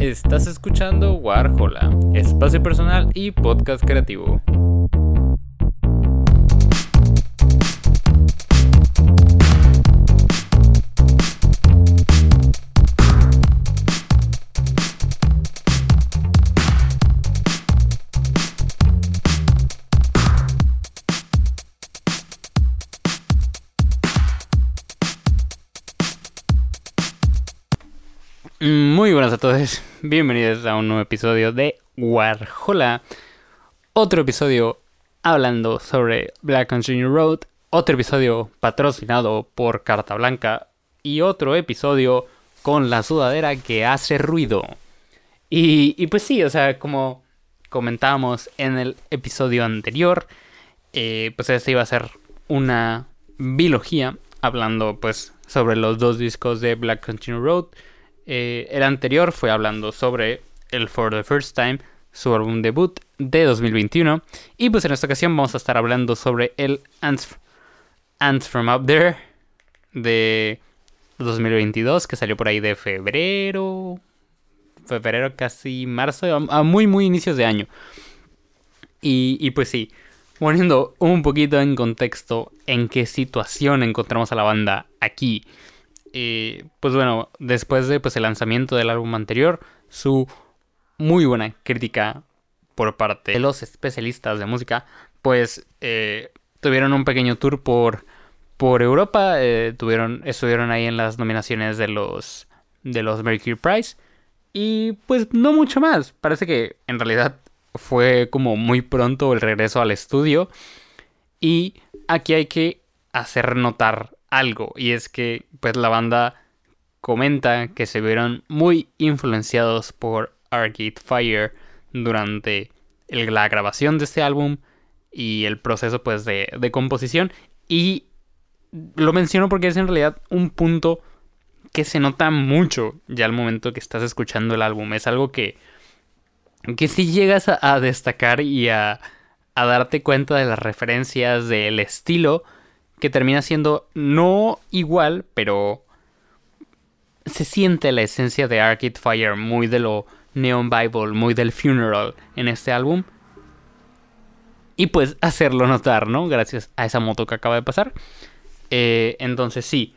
Estás escuchando Warhola, espacio personal y podcast creativo. Muy buenas a todos, bienvenidos a un nuevo episodio de Warhola. Otro episodio hablando sobre Black Country Road. Otro episodio patrocinado por Carta Blanca. Y otro episodio con la sudadera que hace ruido. Y, pues sí, o sea, como comentábamos en el episodio anterior, eh, pues este iba a ser una biología hablando pues sobre los dos discos de Black Country Road. Eh, el anterior fue hablando sobre el For the First Time, su álbum debut de 2021. Y pues en esta ocasión vamos a estar hablando sobre el Ants, From Up There de 2022, que salió por ahí de febrero. Febrero, casi marzo, a muy, muy inicios de año. Y, y pues sí, poniendo un poquito en contexto en qué situación encontramos a la banda aquí. Y pues bueno, después de pues, el lanzamiento del álbum anterior, su muy buena crítica por parte de los especialistas de música, pues eh, tuvieron un pequeño tour por, por Europa, eh, tuvieron, estuvieron ahí en las nominaciones de los, de los Mercury Prize y pues no mucho más, parece que en realidad fue como muy pronto el regreso al estudio y aquí hay que hacer notar algo y es que pues la banda comenta que se vieron muy influenciados por Arcade Fire durante la grabación de este álbum y el proceso pues de, de composición. Y lo menciono porque es en realidad un punto que se nota mucho ya al momento que estás escuchando el álbum. Es algo que que si llegas a, a destacar y a, a darte cuenta de las referencias del estilo que termina siendo no igual, pero se siente la esencia de Arcade Fire, muy de lo Neon Bible, muy del Funeral en este álbum. Y pues hacerlo notar, ¿no? Gracias a esa moto que acaba de pasar. Eh, entonces sí.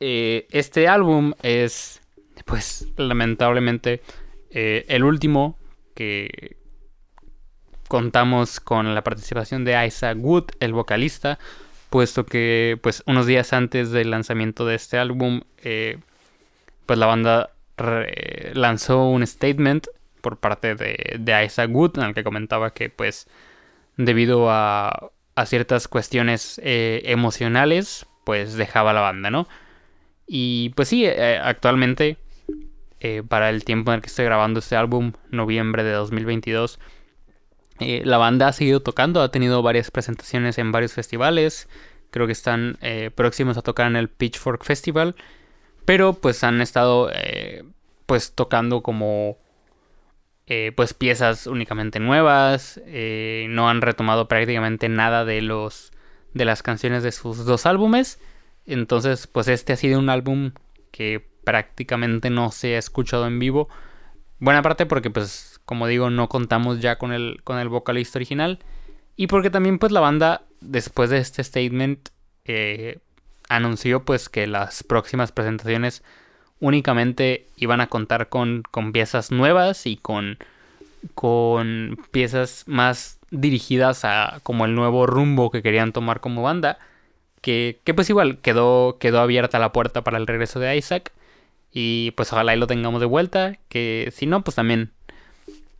Eh, este álbum es, pues lamentablemente, eh, el último que, contamos con la participación de Isaac Wood, el vocalista, puesto que pues unos días antes del lanzamiento de este álbum, eh, pues la banda lanzó un statement por parte de, Isaac Wood en el que comentaba que pues debido a, a ciertas cuestiones eh, emocionales, pues dejaba la banda, ¿no? Y pues sí, eh, actualmente, para el tiempo en el que estoy grabando este álbum, noviembre de 2022, eh, la banda ha seguido tocando, ha tenido varias presentaciones en varios festivales. Creo que están eh, próximos a tocar en el Pitchfork Festival. Pero pues han estado eh, pues tocando como pues piezas únicamente nuevas. no han retomado prácticamente nada de los de las canciones de sus dos álbumes. Entonces pues este ha sido un álbum que prácticamente no se ha escuchado en vivo. Buena parte porque pues como digo, no contamos ya con el, con el vocalista original. Y porque también pues la banda, después de este statement, eh, anunció pues que las próximas presentaciones únicamente iban a contar con, con piezas nuevas y con, con piezas más dirigidas a como el nuevo rumbo que querían tomar como banda. Que, que pues igual quedó, quedó abierta la puerta para el regreso de Isaac. Y pues ojalá y lo tengamos de vuelta. Que si no, pues también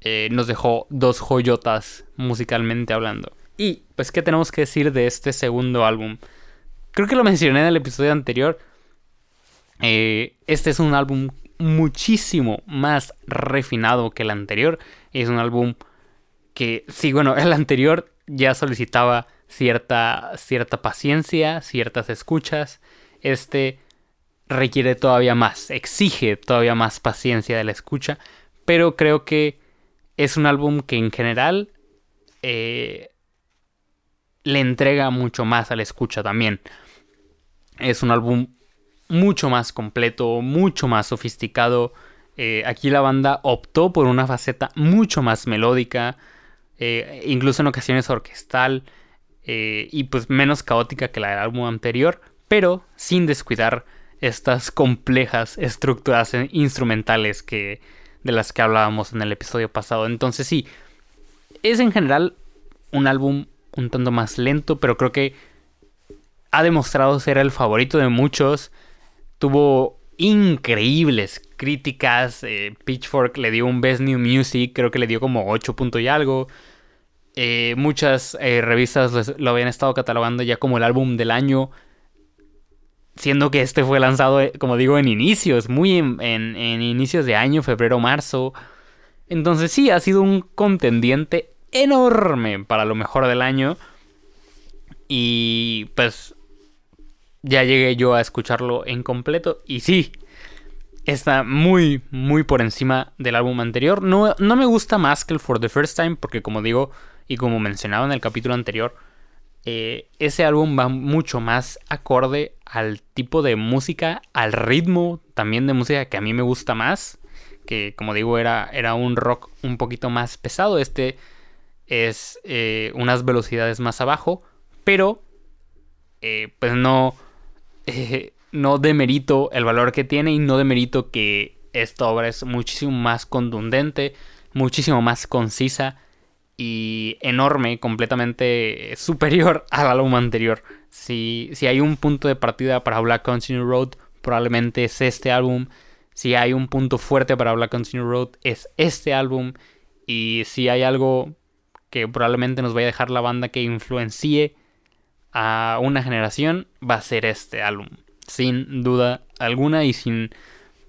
eh, nos dejó dos joyotas musicalmente hablando. Y, pues, ¿qué tenemos que decir de este segundo álbum? Creo que lo mencioné en el episodio anterior. Eh, este es un álbum muchísimo más refinado que el anterior. Es un álbum que, sí, bueno, el anterior ya solicitaba cierta, cierta paciencia, ciertas escuchas. Este requiere todavía más, exige todavía más paciencia de la escucha. Pero creo que es un álbum que en general eh, le entrega mucho más a la escucha también. Es un álbum mucho más completo, mucho más sofisticado. Eh, aquí la banda optó por una faceta mucho más melódica, eh, incluso en ocasiones orquestal, y pues menos caótica que la del álbum anterior, pero sin descuidar estas complejas estructuras instrumentales que, de las que hablábamos en el episodio pasado. Entonces sí, es en general un álbum un tanto más lento, pero creo que ha demostrado ser el favorito de muchos. Tuvo increíbles críticas. Eh, Pitchfork le dio un Best New Music, creo que le dio como 8 puntos y algo. Eh, muchas eh, revistas lo habían estado catalogando ya como el álbum del año. Siendo que este fue lanzado, como digo, en inicios, muy en, en inicios de año, febrero, marzo. Entonces sí, ha sido un contendiente enorme para lo mejor del año. Y pues ya llegué yo a escucharlo en completo. Y sí, está muy, muy por encima del álbum anterior. No, no me gusta más que el For the First Time, porque como digo, y como mencionaba en el capítulo anterior, eh, ese álbum va mucho más acorde al tipo de música, al ritmo también de música que a mí me gusta más. Que como digo, era, era un rock un poquito más pesado. Este es eh, unas velocidades más abajo, pero eh, pues no, eh, no demerito el valor que tiene y no demerito que esta obra es muchísimo más contundente, muchísimo más concisa y enorme, completamente superior al álbum anterior. Si, si hay un punto de partida para Black Continue Road, probablemente es este álbum. Si hay un punto fuerte para Black Continue Road, es este álbum. Y si hay algo que probablemente nos vaya a dejar la banda que influencie a una generación va a ser este álbum. Sin duda alguna y sin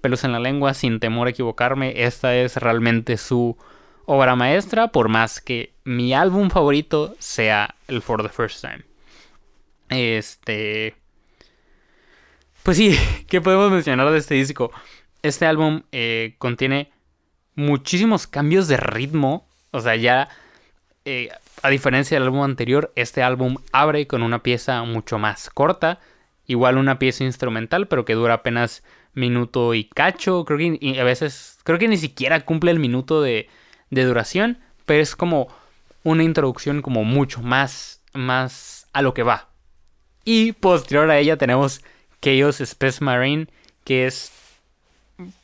pelos en la lengua, sin temor a equivocarme, esta es realmente su obra maestra, por más que mi álbum favorito sea el For the First Time. Este... Pues sí, ¿qué podemos mencionar de este disco? Este álbum eh, contiene muchísimos cambios de ritmo. O sea, ya eh, a diferencia del álbum anterior, este álbum abre con una pieza mucho más corta, igual una pieza instrumental, pero que dura apenas minuto y cacho, creo que a veces, creo que ni siquiera cumple el minuto de, duración, pero es como una introducción como mucho más, más a lo que va. Y posterior a ella tenemos Chaos Space Marine, que es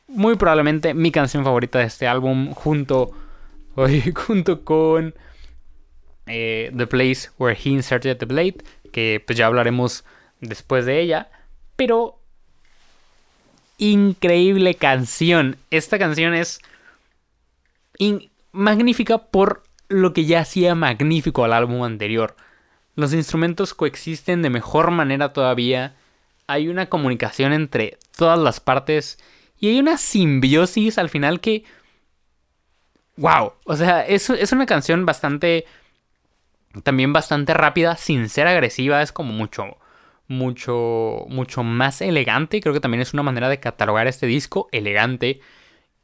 muy probablemente mi canción favorita de este álbum, junto, junto con eh, the Place Where He Inserted the Blade, que pues ya hablaremos después de ella, pero increíble canción. Esta canción es magnífica por lo que ya hacía magnífico al álbum anterior. Los instrumentos coexisten de mejor manera todavía. Hay una comunicación entre todas las partes y hay una simbiosis al final que... ¡Wow! O sea, es, es una canción bastante también bastante rápida, sin ser agresiva, es como mucho, mucho, mucho más elegante. Creo que también es una manera de catalogar este disco, elegante.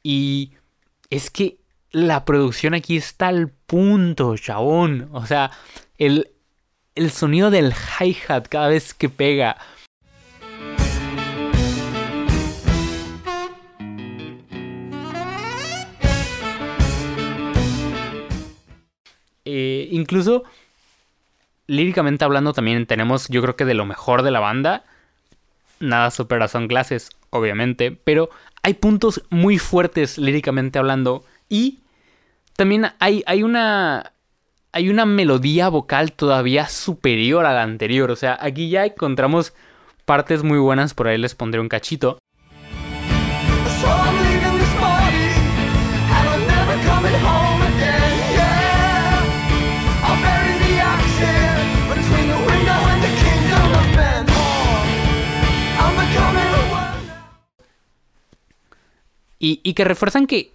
Y es que la producción aquí está al punto, chabón. O sea, el, el sonido del hi-hat cada vez que pega. Eh, incluso líricamente hablando también tenemos yo creo que de lo mejor de la banda. Nada supera Son Clases, obviamente, pero hay puntos muy fuertes líricamente hablando y también hay, hay una hay una melodía vocal todavía superior a la anterior, o sea, aquí ya encontramos partes muy buenas, por ahí les pondré un cachito. Y, que refuerzan que,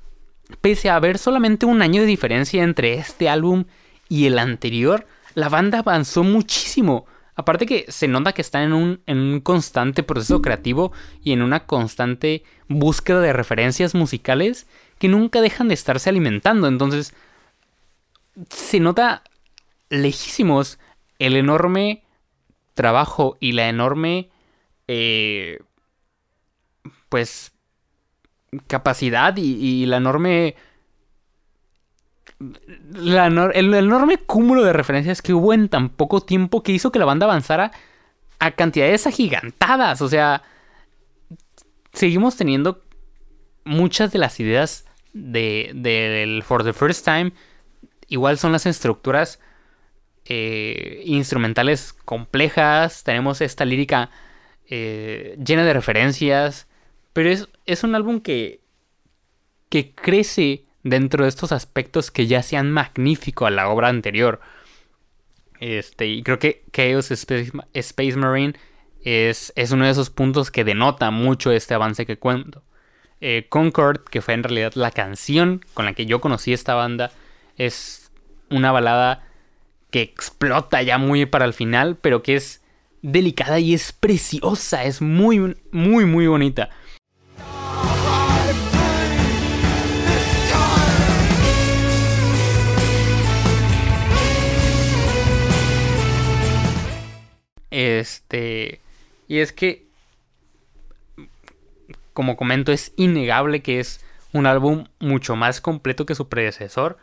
pese a haber solamente un año de diferencia entre este álbum y el anterior, la banda avanzó muchísimo. Aparte que se nota que están en un, en un, constante proceso creativo y en una constante búsqueda de referencias musicales que nunca dejan de estarse alimentando. Entonces, se nota lejísimos el enorme trabajo y la enorme, eh, pues, capacidad y, la enorme... el, enorme cúmulo de referencias que hubo en tan poco tiempo que hizo que la banda avanzara a cantidades agigantadas. O sea, seguimos teniendo muchas de las ideas del de, For the First Time. Igual son las estructuras eh, instrumentales complejas. Tenemos esta lírica eh, llena de referencias. Pero es, es un álbum que, que crece dentro de estos aspectos que ya sean magnífico a la obra anterior. Este, y creo que Chaos Space, Marine es, es, uno de esos puntos que denota mucho este avance que cuento. Eh, Concord, que fue en realidad la canción con la que yo conocí esta banda, es una balada que explota ya muy para el final, pero que es delicada y es preciosa, es muy, muy, muy bonita. Este. Y es que. Como comento, es innegable que es un álbum mucho más completo que su predecesor.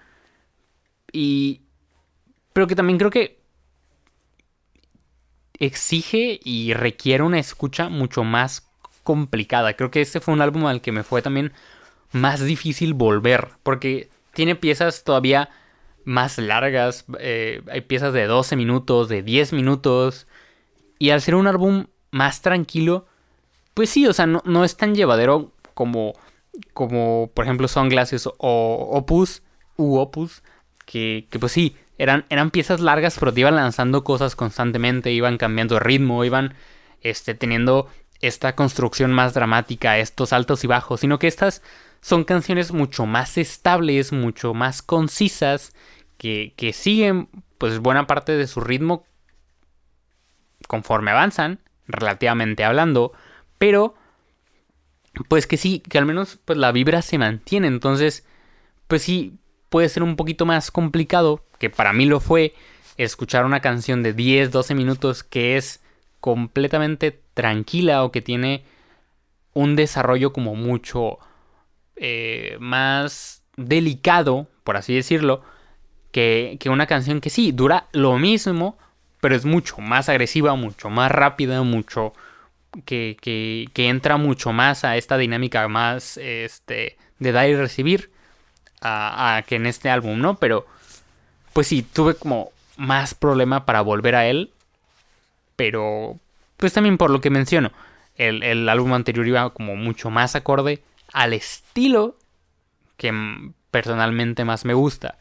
Y. Pero que también creo que. Exige y requiere una escucha mucho más complicada. Creo que este fue un álbum al que me fue también más difícil volver. Porque tiene piezas todavía más largas. Eh, hay piezas de 12 minutos, de 10 minutos. Y al ser un álbum más tranquilo, pues sí, o sea, no, es tan llevadero como, como por ejemplo Sunglasses o Opus, u Opus, que, que pues sí, eran, eran piezas largas, pero te iban lanzando cosas constantemente, iban cambiando de ritmo, iban este, teniendo esta construcción más dramática, estos altos y bajos, sino que estas son canciones mucho más estables, mucho más concisas, que, que siguen pues buena parte de su ritmo conforme avanzan, relativamente hablando, pero pues que sí, que al menos pues la vibra se mantiene, entonces pues sí puede ser un poquito más complicado, que para mí lo fue, escuchar una canción de 10, 12 minutos que es completamente tranquila o que tiene un desarrollo como mucho eh, más delicado, por así decirlo, que, que una canción que sí, dura lo mismo, pero es mucho más agresiva, mucho más rápida, mucho que, que, entra mucho más a esta dinámica más este, de dar y recibir a, que en este álbum, ¿no? Pero pues sí, tuve como más problema para volver a él, pero pues también por lo que menciono, el, el álbum anterior iba como mucho más acorde al estilo que personalmente más me gusta.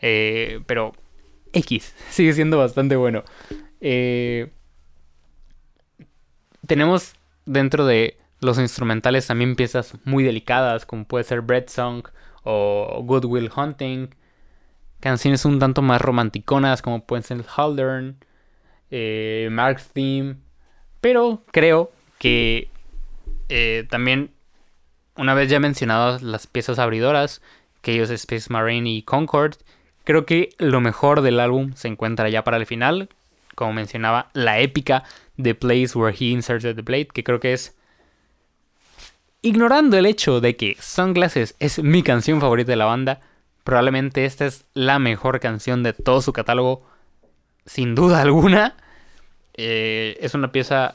Eh, pero X. Sigue siendo bastante bueno. Eh, tenemos dentro de los instrumentales también piezas muy delicadas, como puede ser Bread Song o Good Will Hunting. Canciones un tanto más romanticonas, como pueden ser Haldern, eh, Mark Theme. Pero creo que eh, también, una vez ya mencionadas las piezas abridoras, que ellos Space Marine y Concord, Creo que lo mejor del álbum se encuentra ya para el final. Como mencionaba, la épica The Place Where He Inserted the Blade, que creo que es. Ignorando el hecho de que Sunglasses es mi canción favorita de la banda, probablemente esta es la mejor canción de todo su catálogo, sin duda alguna. Eh, es una pieza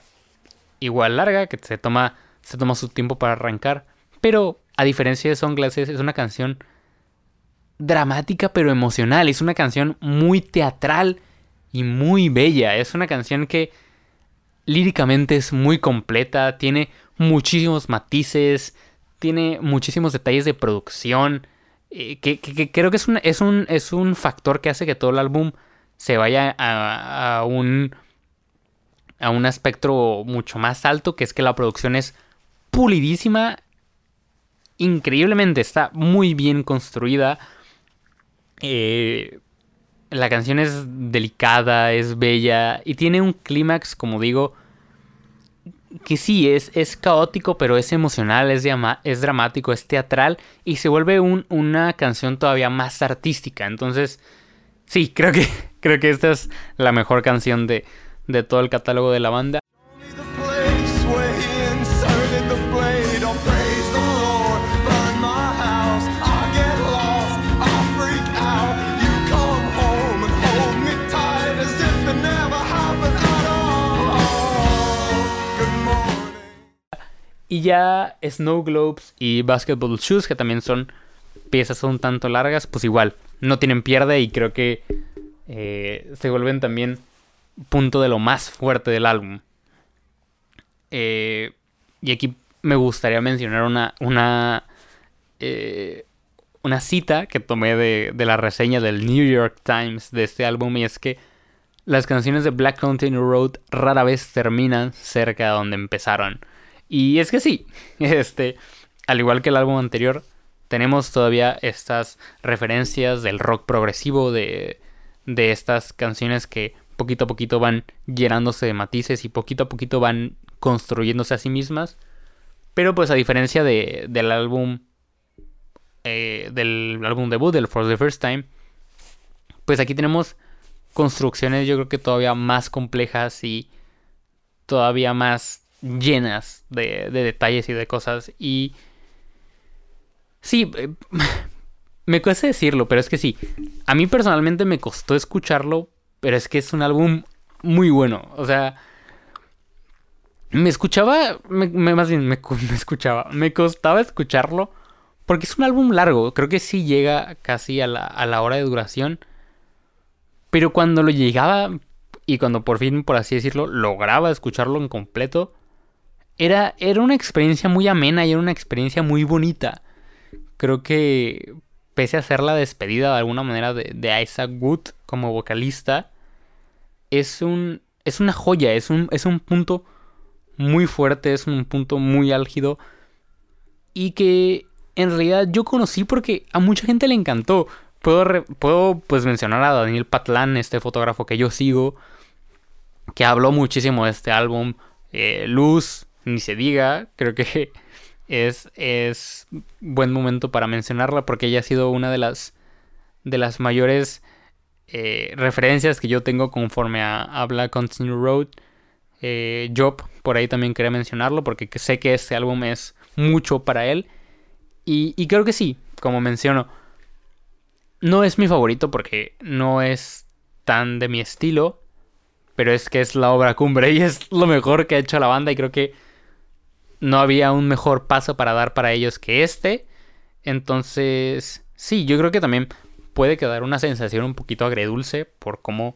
igual larga, que se toma, se toma su tiempo para arrancar, pero a diferencia de Sunglasses, es una canción dramática pero emocional. Es una canción muy teatral y muy bella. Es una canción que líricamente es muy completa, tiene muchísimos matices, tiene muchísimos detalles de producción. Eh, que, creo que es un, es, un, es un factor que hace que todo el álbum se vaya a, a un a un espectro mucho más alto, que es que la producción es pulidísima, increíblemente está muy bien construida, eh, la canción es delicada, es bella y tiene un clímax, como digo, que sí, es, es caótico, pero es emocional, es, es dramático, es teatral y se vuelve una canción todavía más artística. Entonces, sí, creo que, creo que esta es la mejor canción de, de todo el catálogo de la banda. Y ya Snow Globes y Basketball Shoes, que también son piezas un tanto largas, pues igual, no tienen pierde y creo que eh, se vuelven también punto de lo más fuerte del álbum. Eh, y aquí me gustaría mencionar una, una, eh, una cita que tomé de, de, la reseña del New York Times de este álbum y es que las canciones de Black Continue Road rara vez terminan cerca de donde empezaron. Y es que sí, este, al igual que el álbum anterior, tenemos todavía estas referencias del rock progresivo, de, de estas canciones que poquito a poquito van llenándose de matices y poquito a poquito van construyéndose a sí mismas. Pero pues a diferencia de, del álbum eh, del álbum debut, del For the First Time, pues aquí tenemos construcciones yo creo que todavía más complejas y todavía más llenas de, de detalles y de cosas. Y sí, eh, me cuesta decirlo, pero es que sí, a mí personalmente me costó escucharlo, pero es que es un álbum muy bueno. O sea, me escuchaba, me, más bien me, escuchaba, me costaba escucharlo porque es un álbum largo, creo que sí llega casi a la, a la hora de duración, pero cuando lo llegaba y cuando por fin, por así decirlo, lograba escucharlo en completo, era, era una experiencia muy amena y era una experiencia muy bonita. Creo que pese a ser la despedida de alguna manera de, de Isaac Wood como vocalista, es un es una joya, es un, es un punto muy fuerte, es un punto muy álgido y que en realidad yo conocí porque a mucha gente le encantó. Puedo, puedo pues mencionar a Daniel Patlán, este fotógrafo que yo sigo, que habló muchísimo de este álbum. Eh, Luz, ni se diga, creo que es, es buen momento para mencionarla porque ella ha sido una de las, de las mayores eh, referencias que yo tengo conforme a, a Black Continue Road. Eh, Job, por ahí también quería mencionarlo porque sé que este álbum es mucho para él. Y, y, creo que sí, como menciono. No es mi favorito porque no es tan de mi estilo. Pero es que es la obra cumbre y es lo mejor que ha hecho la banda. Y creo que no había un mejor paso para dar para ellos que este. Entonces, sí, yo creo que también puede quedar una sensación un poquito agredulce por cómo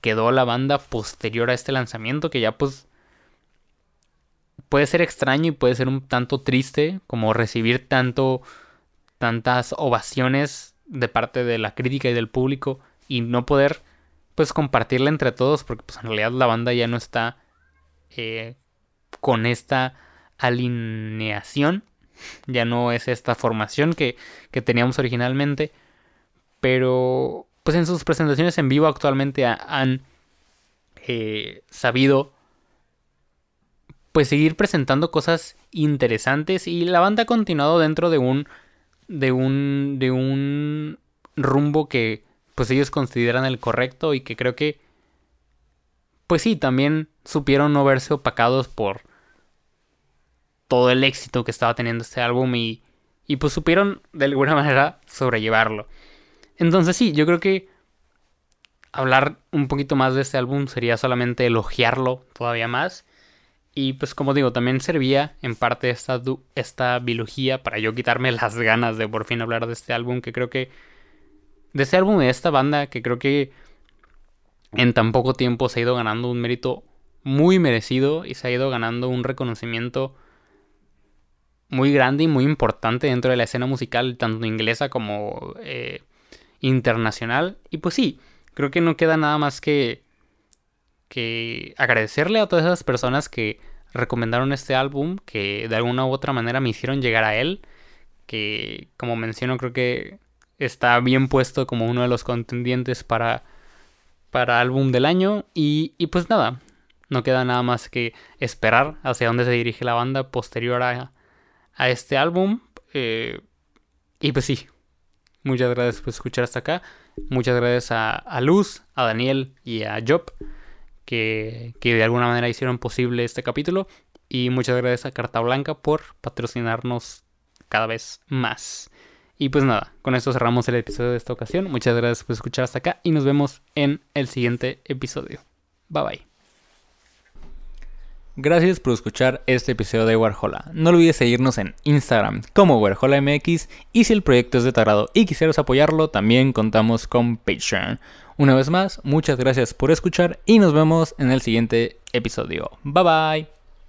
quedó la banda posterior a este lanzamiento, que ya pues puede ser extraño y puede ser un tanto triste como recibir tanto tantas ovaciones de parte de la crítica y del público y no poder pues compartirla entre todos porque pues en realidad la banda ya no está eh, con esta alineación. Ya no es esta formación que, que teníamos originalmente pero pues en sus presentaciones en vivo actualmente han eh, sabido pues seguir presentando cosas interesantes y la banda ha continuado dentro de un de un de un rumbo que pues ellos consideran el correcto y que creo que pues sí, también supieron no verse opacados por todo el éxito que estaba teniendo este álbum y, y pues supieron de alguna manera sobrellevarlo. Entonces sí, yo creo que hablar un poquito más de este álbum sería solamente elogiarlo todavía más. Y pues como digo, también servía en parte esta, esta biología para yo quitarme las ganas de por fin hablar de este álbum que creo que... De este álbum, de esta banda que creo que en tan poco tiempo se ha ido ganando un mérito muy merecido y se ha ido ganando un reconocimiento muy grande y muy importante dentro de la escena musical, tanto inglesa como eh, internacional. Y pues sí, creo que no queda nada más que, que agradecerle a todas esas personas que recomendaron este álbum, que de alguna u otra manera me hicieron llegar a él, que como menciono creo que está bien puesto como uno de los contendientes para, para álbum del año. Y, y pues nada, no queda nada más que esperar hacia dónde se dirige la banda posterior a, a este álbum. Eh, y pues sí, Muchas gracias por escuchar hasta acá. Muchas gracias a, Luz, a Daniel y a Job que, que, de alguna manera hicieron posible este capítulo. Y muchas gracias a Carta Blanca por patrocinarnos cada vez más. Y pues nada, con esto cerramos el episodio de esta ocasión. Muchas gracias por escuchar hasta acá y nos vemos en el siguiente episodio. Bye bye. Gracias por escuchar este episodio de Warhola. No olvides seguirnos en Instagram como WarholaMX y si el proyecto es de tu y quisieras apoyarlo, también contamos con Patreon. Una vez más, muchas gracias por escuchar y nos vemos en el siguiente episodio. Bye bye.